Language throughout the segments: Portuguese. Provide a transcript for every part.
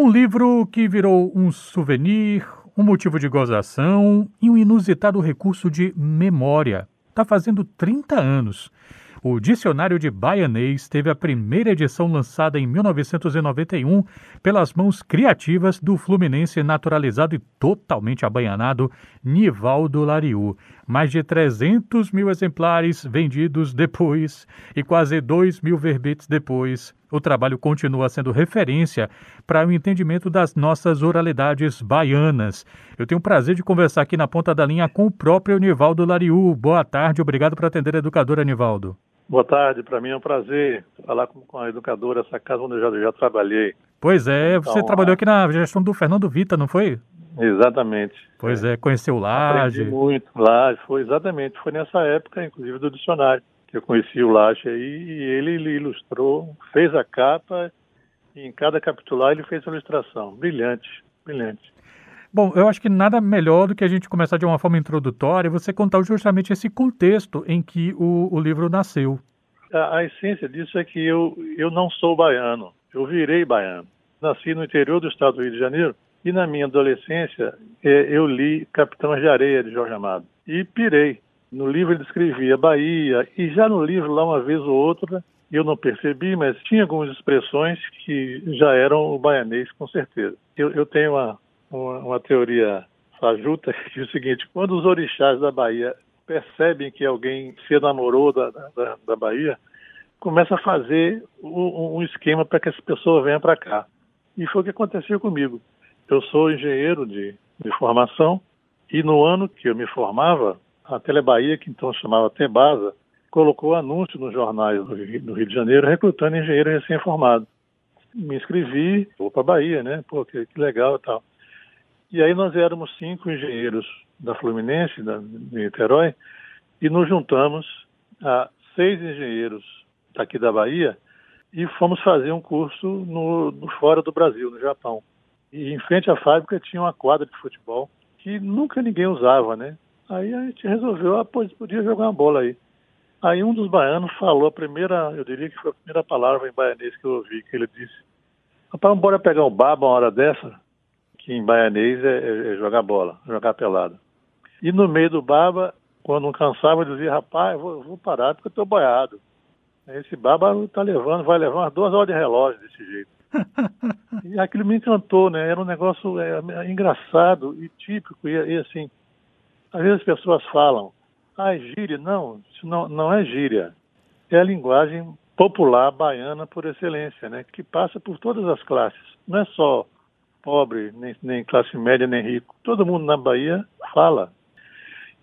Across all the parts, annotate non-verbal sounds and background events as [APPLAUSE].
Um livro que virou um souvenir, um motivo de gozação e um inusitado recurso de memória. Está fazendo 30 anos. O Dicionário de Baianês teve a primeira edição lançada em 1991 pelas mãos criativas do fluminense naturalizado e totalmente abaianado Nivaldo Lariu. Mais de 300 mil exemplares vendidos depois e quase 2 mil verbetes depois. O trabalho continua sendo referência para o entendimento das nossas oralidades baianas. Eu tenho o prazer de conversar aqui na ponta da linha com o próprio Nivaldo Lariu. Boa tarde, obrigado por atender a educadora, Nivaldo. Boa tarde, para mim é um prazer falar com, a educadora, essa casa onde eu já, já trabalhei. Pois é, então, você trabalhou aqui na gestão do Fernando Vita, não foi? Exatamente. Pois é, é conheceu o Laje. Aprendi muito, Laje, foi exatamente, foi nessa época, inclusive, do dicionário, que eu conheci o Laje aí, e ele ilustrou, fez a capa, e em cada capitular ele fez a ilustração. Brilhante, brilhante. Bom, eu acho que nada melhor do que a gente começar de uma forma introdutória e você contar justamente esse contexto em que o, o livro nasceu. A, a, essência disso é que eu, eu não sou baiano, eu virei baiano. Nasci no interior do estado do Rio de Janeiro e na minha adolescência é, eu li Capitães de Areia de Jorge Amado e pirei. No livro ele descrevia Bahia e já no livro lá uma vez ou outra eu não percebi, mas tinha algumas expressões que já eram o baianês com certeza. Eu, eu tenho uma, uma, uma teoria fajuta [LAUGHS] que é o seguinte: quando os orixás da Bahia percebem que alguém se enamorou da, da, da Bahia, começa a fazer um, um esquema para que essa pessoa venha para cá. E foi o que aconteceu comigo. Eu sou engenheiro de, de formação e no ano que eu me formava, a Telebahia, que então chamava Tebasa, colocou anúncio nos jornais do Rio, do Rio de Janeiro recrutando engenheiro recém-formado. Me inscrevi, vou para Bahia, né? Pô, que, que legal e tal. E aí nós éramos cinco engenheiros da Fluminense, da, de Niterói, e nos juntamos a seis engenheiros daqui da Bahia e fomos fazer um curso no, no fora do Brasil, no Japão. E em frente à fábrica tinha uma quadra de futebol que nunca ninguém usava, né? Aí a gente resolveu, ah, pois podia jogar uma bola aí. Aí um dos baianos falou a primeira, eu diria que foi a primeira palavra em baianês que eu ouvi, que ele disse, rapaz, bora pegar um baba uma hora dessa? que em baianês é, é, é jogar bola, jogar pelada. E no meio do baba, quando não cansava, eu dizia, rapaz, vou, vou parar porque eu estou boiado. Esse baba está levando, vai levar umas duas horas de relógio desse jeito. E aquilo me encantou, né? Era um negócio é, engraçado e típico. E, e, assim, às vezes as pessoas falam, ah, é gíria. Não, isso não, não é gíria. É a linguagem popular baiana por excelência, né? Que passa por todas as classes. Não é só pobre, nem, nem classe média, nem rico. Todo mundo na Bahia fala.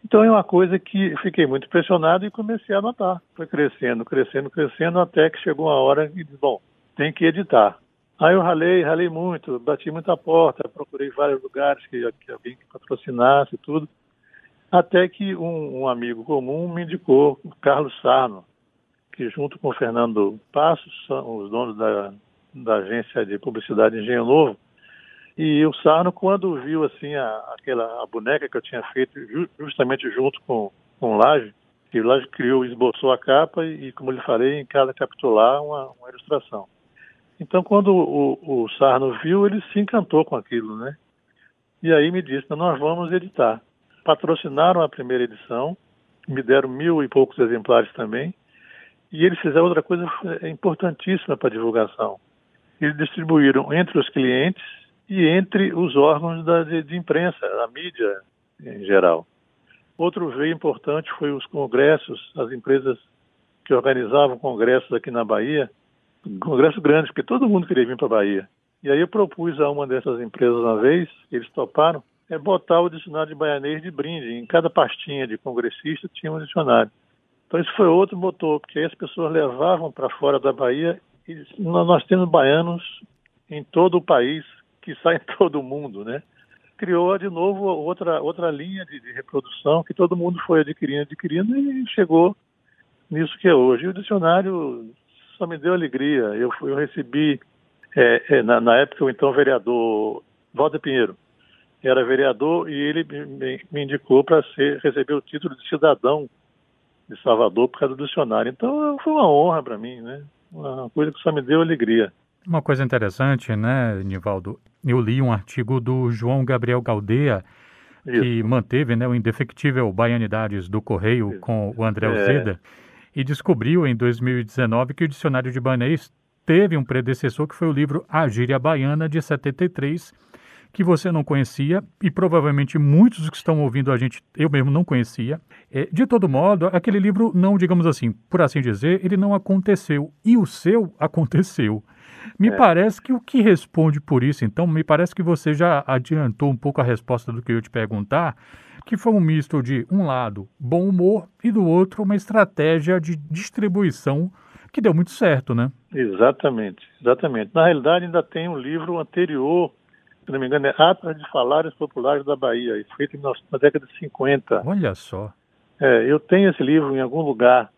Então é uma coisa que fiquei muito impressionado e comecei a anotar. Foi crescendo, crescendo, crescendo, até que chegou uma hora e disse, bom, tem que editar. Aí eu ralei, ralei muito, bati muita porta, procurei vários lugares que, que alguém que patrocinasse tudo, até que um, um, amigo comum me indicou o Carlos Sarno, que junto com o Fernando Passos, são os donos da, da agência de publicidade Engenho Novo, e o Sarno, quando viu assim a, aquela a boneca que eu tinha feito ju, justamente junto com, com o Laje, que o Laje criou, esboçou a capa e, como lhe falei, em cada capitular uma, uma ilustração. Então, quando o, o, Sarno viu, ele se encantou com aquilo, né? E aí me disse, nós vamos editar. Patrocinaram a primeira edição, me deram mil e poucos exemplares também, e eles fizeram outra coisa importantíssima para divulgação. Eles distribuíram entre os clientes e entre os órgãos da, de, de imprensa, a mídia em geral. Outro veio importante foi os congressos, as empresas que organizavam congressos aqui na Bahia, congressos grandes, porque todo mundo queria vir para a Bahia. E aí eu propus a uma dessas empresas uma vez, eles toparam, é botar o dicionário de baianês de brinde. Em cada pastinha de congressista tinha um dicionário. Então isso foi outro motor, porque aí as pessoas levavam para fora da Bahia e nós temos baianos em todo o país que [LAUGHS] sai em todo mundo, né? Criou de novo outra, outra linha de, de reprodução que todo mundo foi adquirindo, adquirindo e chegou nisso que é hoje. E o dicionário só me deu alegria. Eu, eu recebi, é, é, na, na, época, o então vereador Walter Pinheiro era vereador e ele me, me indicou para receber o título de cidadão de Salvador por causa do dicionário. Então foi uma honra para mim, né? Uma coisa que só me deu alegria. Uma coisa interessante, né, Nivaldo? Eu li um artigo do João Gabriel Galdea, Isso. que manteve né, o Indefectível Baianidades do Correio Isso. com o André é. E descobriu em 2019 que o Dicionário de Banês teve um predecessor que foi o livro A Gíria Baiana, de 73, que você não conhecia e provavelmente muitos que estão ouvindo a gente, eu mesmo não conhecia. É, de todo modo, aquele livro não, digamos assim, por assim dizer, ele não aconteceu e o seu [LAUGHS] aconteceu. Me é. parece que o que responde por isso, então, me parece que você já adiantou um pouco a resposta do que eu te perguntar, que foi um misto de, um lado, bom humor e do outro, uma estratégia de distribuição que deu muito certo, né? Exatamente, exatamente. Na realidade, ainda tem um livro anterior se não me engano, é Atlas de Falares Populares da Bahia, feito na década de 50. Olha só. É, eu tenho esse livro em algum lugar,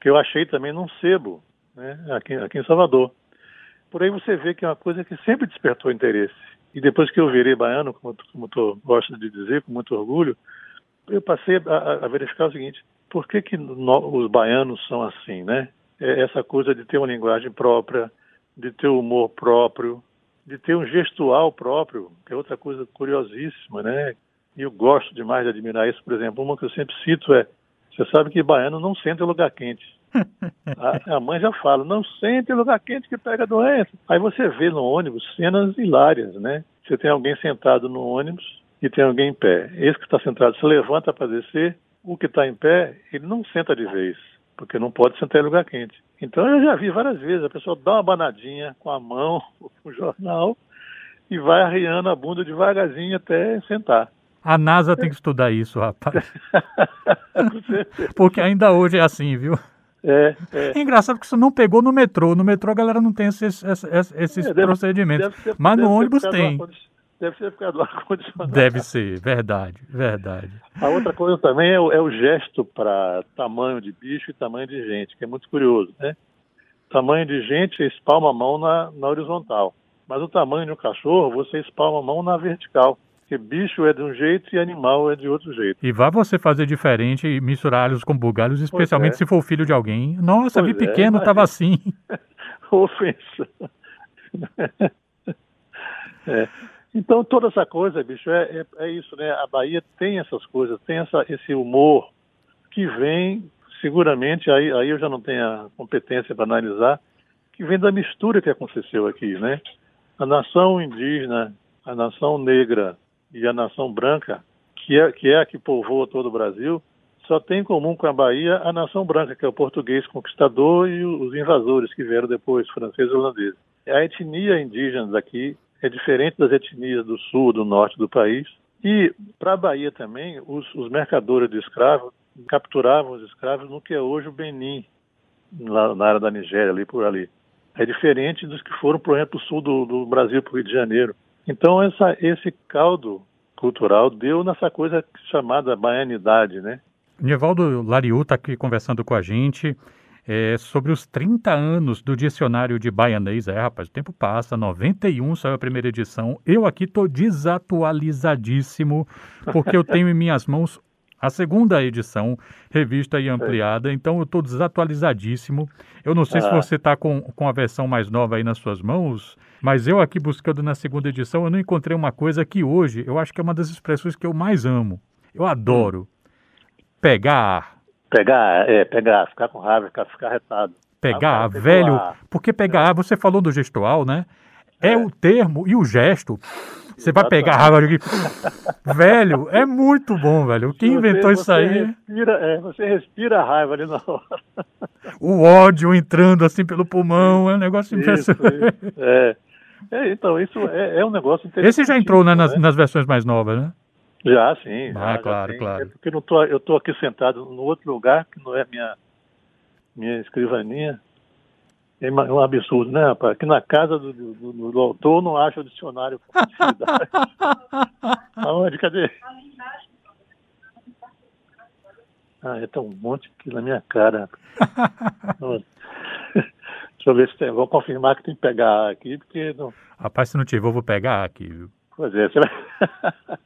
que eu achei também num sebo, né, aqui, aqui em Salvador. Por aí você vê que é uma coisa que sempre despertou interesse. E depois que eu virei baiano, como, como tu gosta de dizer, com muito orgulho, eu passei a, a verificar o seguinte, por que, que no, os baianos são assim, né? É essa coisa de ter uma linguagem própria, de ter humor próprio, de ter um gestual próprio, que é outra coisa curiosíssima, né? E eu gosto demais de admirar isso. Por exemplo, uma que eu sempre cito é: você sabe que baiano não sente lugar quente. A, a, mãe já fala: não sente lugar quente que pega doença. Aí você vê no ônibus cenas hilárias, né? Você tem alguém sentado no ônibus e tem alguém em pé. Esse que está sentado se levanta para descer, o que está em pé, ele não senta de vez porque não pode sentar em lugar quente. Então eu já vi várias vezes, a pessoa dá uma banadinha com a mão, [LAUGHS] com o jornal, e vai arriando a bunda devagarzinho até sentar. A NASA tem que estudar isso, rapaz. [LAUGHS] porque ainda hoje é assim, viu? É, é. é, engraçado que isso não pegou no metrô. No metrô a galera não tem esses, esses, esses é, deve, procedimentos. Deve ser, mas no ônibus tem. Deve ser por causa do ar-condicionado. Deve ser, verdade, verdade. A outra coisa também é o, é o gesto para tamanho de bicho e tamanho de gente, que é muito curioso, né? Tamanho de gente, você espalma a mão na, na horizontal. Mas o tamanho de um cachorro, você espalma a mão na vertical. Porque bicho é de um jeito e animal é de outro jeito. E vá você fazer diferente e misturar alhos com bugalhos, especialmente é. se for filho de alguém. Nossa, pois vi é, pequeno, estava assim. [LAUGHS] Ofensa. [LAUGHS] é. Então, toda essa coisa, bicho, é, é, é, isso, né? A Bahia tem essas coisas, tem essa, esse humor que vem, seguramente, aí, aí eu já não tenho a competência para analisar, que vem da mistura que aconteceu aqui, né? A nação indígena, a nação negra e a nação branca, que é, que é a que povoa todo o Brasil, só tem em comum com a Bahia a nação branca, que é o português conquistador e os invasores que vieram depois, franceses e holandeses. A etnia indígena daqui é diferente das etnias do sul, do norte do país. E para a Bahia também, os, os, mercadores de escravos capturavam os escravos no que é hoje o Benin, lá, na área da Nigéria, ali por ali. É diferente dos que foram, por exemplo, para o sul do, do Brasil, para o Rio de Janeiro. Então, essa, esse caldo cultural deu nessa coisa chamada baianidade, né? Nivaldo Lariu está aqui conversando com a gente é, sobre os 30 anos do dicionário de baianês. É, rapaz, o tempo passa, 91 saiu a primeira edição. Eu aqui estou desatualizadíssimo, porque eu tenho em minhas mãos a segunda edição, revista e ampliada, então eu estou desatualizadíssimo. Eu não sei ah. se você está com, com a versão mais nova aí nas suas mãos, mas eu aqui buscando na segunda edição, eu não encontrei uma coisa que hoje eu acho que é uma das expressões que eu mais amo. Eu adoro. Pegar Pegar, é, pegar, ficar com raiva, ficar, ficar retado. Pegar, ah, velho, porque pegar, é. você falou do gestual, né? É, é, o termo e o gesto. Você vai pegar a raiva [LAUGHS] velho, é muito bom, velho. Quem você, inventou isso aí? Respira, é, você respira a raiva ali na hora. O ódio entrando assim pelo pulmão, é um negócio impressionante. É. é. então, isso é, é, um negócio interessante. Esse já entrou né, nas, né? nas versões mais novas, né? Já, sim. Ah, já, claro, já claro. É porque não tô, eu estou aqui sentado no outro lugar, que não é minha, minha escrivaninha. É um absurdo, né, rapaz? Aqui na casa do, do, do, do autor não acha o dicionário com [LAUGHS] Aonde? Cadê? Ah, é tão um monte aqui na minha cara. [LAUGHS] Deixa eu ver se tem. Vou confirmar que tem que pegar aqui, porque. Não... Rapaz, se não tiver, eu vou pegar aqui, viu? Pois é, você vai.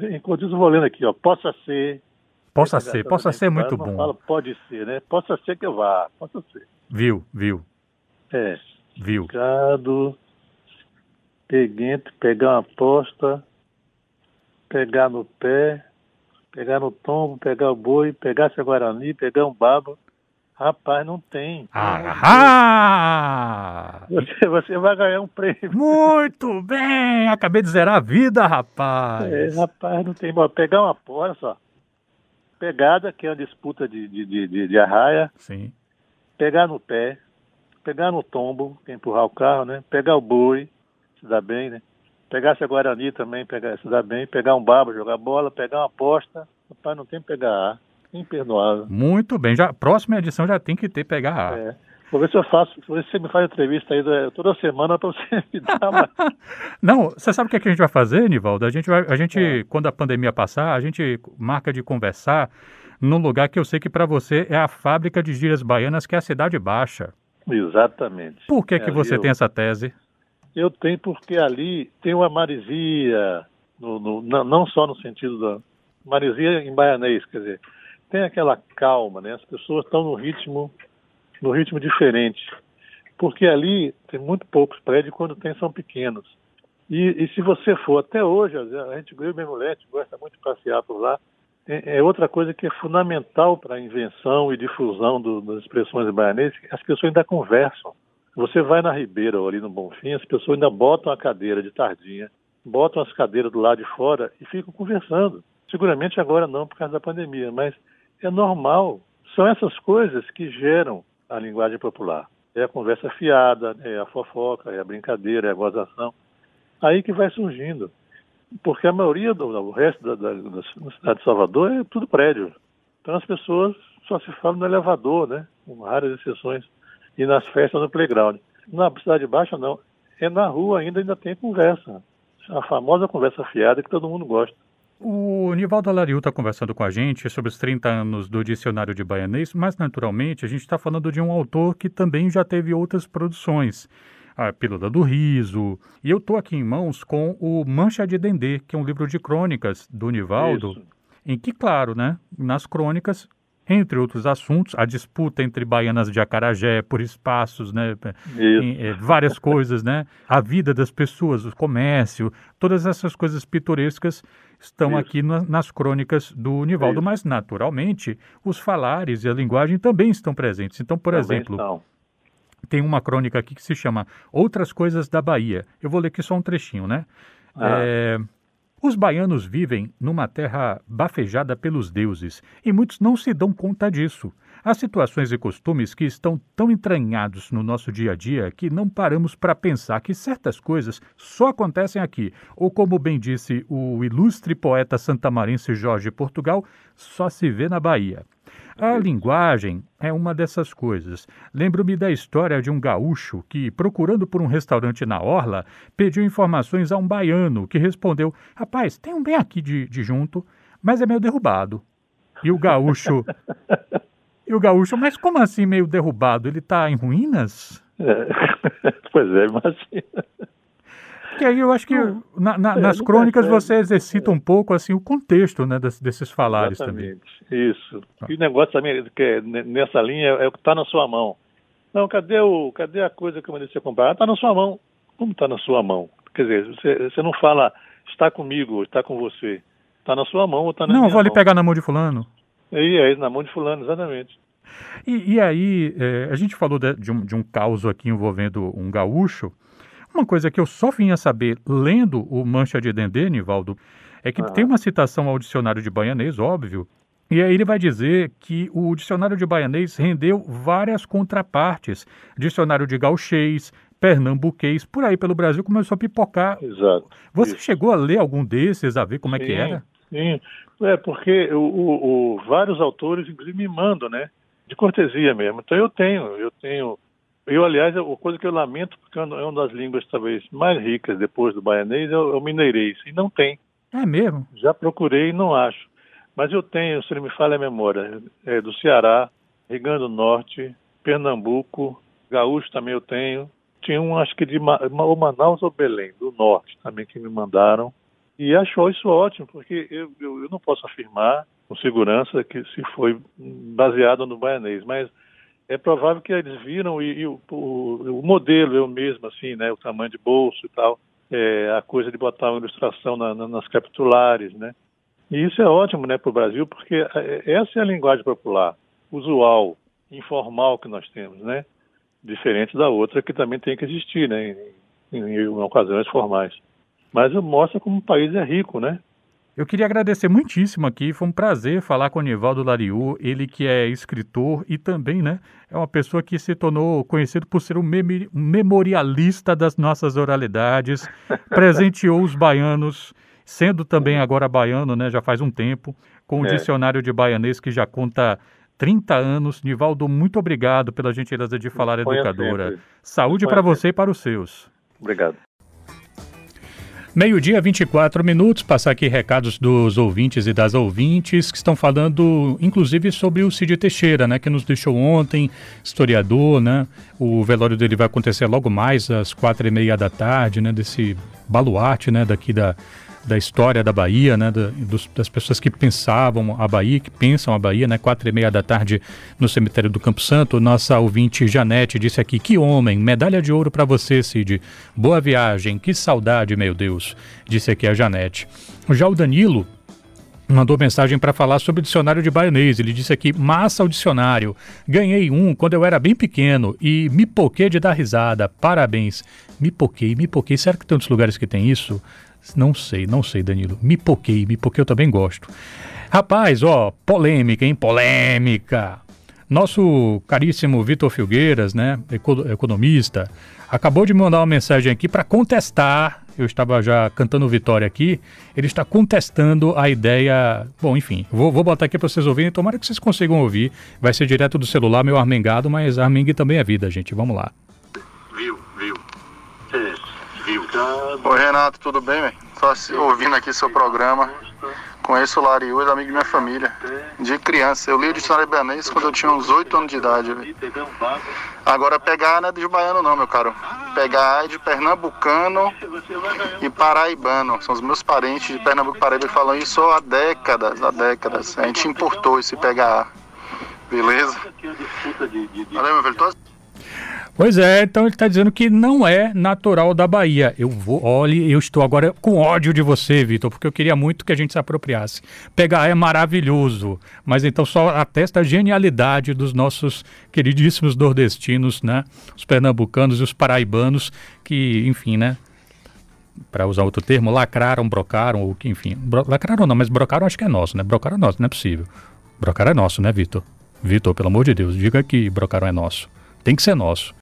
[LAUGHS] Enquanto isso, vou lendo aqui, ó. Possa ser. Possa ser, possa ser muito bom. Fala, pode ser, né? Possa ser que eu vá, possa ser. Viu, viu. É. Viu. Gado, peguente, pegar uma aposta, pegar no pé, pegar no tombo, pegar o boi, pegar esse guarani, pegar um babo. Rapaz, não tem. Ahá! Você, você vai ganhar um prêmio. Muito [LAUGHS] bem! Acabei de zerar a vida, rapaz. É, rapaz, não tem. Bom, pegar uma porra só. Pegada, que é uma disputa de, de, de, de arraia. Sim. Pegar no pé. Pegar no tombo, que é empurrar o carro, né? Pegar o boi, se dá bem, né? Pegar esse Guarani também, pegar, se dá bem. Pegar um babo, jogar bola. Pegar uma aposta. Rapaz, não tem pegar ar. Imperdoável. Muito bem. Já, próxima edição já tem que ter pegar ar. É. Vou ver se eu faço, vou ver se você me faz entrevista aí da- toda semana para você [LAUGHS] me dar uma. [LAUGHS] Não, você sabe o que, é que a gente vai fazer, Nivaldo? A gente vai, a gente, É. quando a pandemia passar, a gente marca de conversar num lugar que eu sei que para você é a fábrica de gírias baianas, que é a Cidade Baixa. Exatamente. Por que, É, que você eu- tem essa tese? Eu tenho porque ali tem uma marisia, no, no- não, não só no sentido da marisia em baianês, quer dizer, tem aquela calma, né? As pessoas estão no ritmo, no ritmo diferente, porque ali tem muito poucos prédios quando tem são pequenos. E, e se você for até hoje, a gente eu e minha gosta muito de passear por lá. É, é outra coisa que é fundamental para a invenção e difusão do- das expressões baianês, as pessoas ainda conversam. Você vai na Ribeira ou ali no Bonfim, as pessoas ainda botam a cadeira de tardinha, botam as cadeiras do lado de fora e ficam conversando. Seguramente agora não por causa da pandemia, mas é normal. São essas coisas que geram a linguagem popular. É a conversa fiada, é a fofoca, é a brincadeira, é a gozação. Aí que vai surgindo. Porque a maioria do o resto da, da, da cidade de Salvador é tudo prédio. Então as pessoas só se falam no elevador, né? Com raras exceções. E nas festas no playground. Na cidade baixa, não. É na rua ainda, ainda tem conversa. A famosa conversa fiada que todo mundo gosta. O Nivaldo Alariu está conversando com a gente sobre os 30 anos do Dicionário de Baianês, mas naturalmente a gente está falando de um autor que também já teve outras produções. A Pílula do Riso. E eu estou aqui em mãos com o Mancha de Dendê, que é um livro de crônicas do Nivaldo, Isso. em que, claro, né, nas crônicas, entre outros assuntos, a disputa entre baianas de Acarajé por espaços, né, em, eh, várias coisas, né? A vida das pessoas, o comércio, todas essas coisas pitorescas estão Isso. aqui na- nas crônicas do Nivaldo, Isso. mas naturalmente os falares e a linguagem também estão presentes. Então, por Também exemplo, estão. tem uma crônica aqui que se chama Outras Coisas da Bahia. Eu vou ler aqui só um trechinho, né? Ah. É, Os baianos vivem numa terra bafejada pelos deuses e muitos não se dão conta disso. Há situações e costumes que estão tão entranhados no nosso dia a dia que não paramos para pensar que certas coisas só acontecem aqui, ou como bem disse o ilustre poeta santamarense Jorge Portugal, só se vê na Bahia. A linguagem é uma dessas coisas. Lembro-me da história de um gaúcho que, procurando por um restaurante na Orla, pediu informações a um baiano que respondeu: Rapaz, tem um bem aqui de, de junto, mas é meio derrubado. E o gaúcho. [LAUGHS] e o gaúcho, mas como assim meio derrubado? Ele está em ruínas? É. [LAUGHS] pois é, imagina. Que aí eu acho que na- na- é, nas não crônicas percebe. você exercita um pouco assim o contexto né, des- desses falares também. Exatamente. Isso. E o negócio também que é ne- nessa linha é o que está na sua mão. Não, cadê o, cadê a coisa que eu mandei você comprar? Está na sua mão. Como está na sua mão? Quer dizer, você, você não fala está comigo, está com você. Está na sua mão ou está na Não, minha vou ali mão. pegar na mão de fulano. Aí, aí, na mão de fulano, exatamente. E, e aí, é, a gente falou de, de um, de um caos aqui envolvendo um gaúcho. Uma coisa que eu só vim a saber lendo o Mancha de Dendê, Nivaldo, é que Ah. tem uma citação ao dicionário de baianês, óbvio, e aí ele vai dizer que o dicionário de baianês rendeu várias contrapartes. Dicionário de gauchês, pernambuquês, por aí pelo Brasil começou a pipocar. Exato. Você Isso. chegou a ler algum desses, a ver como é que Sim, era? Sim, é porque o, o- o- vários autores inclusive me mandam, né? De cortesia mesmo. Então eu tenho, eu tenho. Eu, aliás, a coisa que eu lamento, porque é uma das línguas talvez mais ricas depois do baianês, é o, é o mineirês. E não tem. É mesmo? Já procurei e não acho. Mas eu tenho, se não me falha a memória, é, do Ceará, Rio Grande do Norte, Pernambuco, Gaúcho também eu tenho. Tinha um, acho que de Ma- Manaus ou Belém, do Norte também, que me mandaram. E achou isso ótimo, porque eu, eu, eu não posso afirmar com segurança que se foi baseado no baianês, mas é provável que eles viram e, e o, o, o, modelo eu mesmo, assim, né, o tamanho de bolso e tal, é, a coisa de botar uma ilustração na, na, nas capitulares, né? E isso é ótimo, né, para o Brasil, porque é, essa é a linguagem popular, usual, informal que nós temos, né? Diferente da outra que também tem que existir, né, em, em, em ocasiões formais. Mas mostra como o país é rico, né? Eu queria agradecer muitíssimo aqui, foi um prazer falar com o Nivaldo Lariu, ele que é escritor e também, né, é uma pessoa que se tornou conhecido por ser um, mem memorialista das nossas oralidades, [LAUGHS] presenteou os baianos, sendo também agora baiano, né, já faz um tempo, com o é. dicionário de baianês que já conta 30 anos. Nivaldo, muito obrigado pela gentileza de falar, educadora. Sempre. Saúde para você e para os seus. Obrigado. Meio-dia, 24 minutos. Passar aqui recados dos ouvintes e das ouvintes que estão falando, inclusive, sobre o Cid Teixeira, né? Que nos deixou ontem, historiador, né? O velório dele vai acontecer logo mais às quatro e meia da tarde, né? Desse baluarte, né? Daqui da, da história da Bahia, né, da, dos, das pessoas que pensavam a Bahia, que pensam a Bahia, né, quatro e meia da tarde no cemitério do Campo Santo. Nossa ouvinte Janete disse aqui, que homem, medalha de ouro para você, Cid. Boa viagem, que saudade, meu Deus, disse aqui a Janete. Já o Danilo mandou mensagem para falar sobre o dicionário de baianês. Ele disse aqui: massa o dicionário. Ganhei um quando eu era bem pequeno e me poquei de dar risada. Parabéns. Me poquei, me poquei. Será que tem outros lugares que tem isso? Não sei, não sei, Danilo. Me poquei, me poquei, eu também gosto. Rapaz, ó, polêmica, hein? Polêmica. Nosso caríssimo Vitor Filgueiras, né, economista, acabou de mandar uma mensagem aqui para contestar. Eu estava já cantando vitória aqui. Ele está contestando a ideia. Bom, enfim, vou, vou botar aqui para vocês ouvirem. Tomara que vocês consigam ouvir. Vai ser direto do celular, meu armengado, mas armengue também é vida, gente. Vamos lá. Viu. Oi Renato, tudo bem, velho? Só ouvindo aqui seu programa. Conheço o Lariu, ele é amigo de minha família. De criança. Eu li o dicionário Ibanês quando eu tinha uns 8 anos de idade. Véio. Agora pegar não é de baiano não, meu caro. Pegar é de pernambucano e paraibano. São os meus parentes de Pernambuco e Paraíba que falam isso há décadas, há décadas. A gente importou esse pegar. Beleza? Valeu, meu velho. Pois é, então ele está dizendo que não é natural da Bahia. Eu vou, olhe, eu estou agora com ódio de você, Vitor, porque eu queria muito que a gente se apropriasse. Pegar é maravilhoso, mas então só atesta a genialidade dos nossos queridíssimos nordestinos, né? Os pernambucanos e os paraibanos, que, enfim, né? Para usar outro termo, lacraram, brocaram, ou que, enfim, lacraram não, mas brocaram acho que é nosso, né? Brocaram é nosso, não é possível. Brocaram é nosso, né, Vitor? Vitor, pelo amor de Deus, diga que brocaram é nosso. Tem que ser nosso.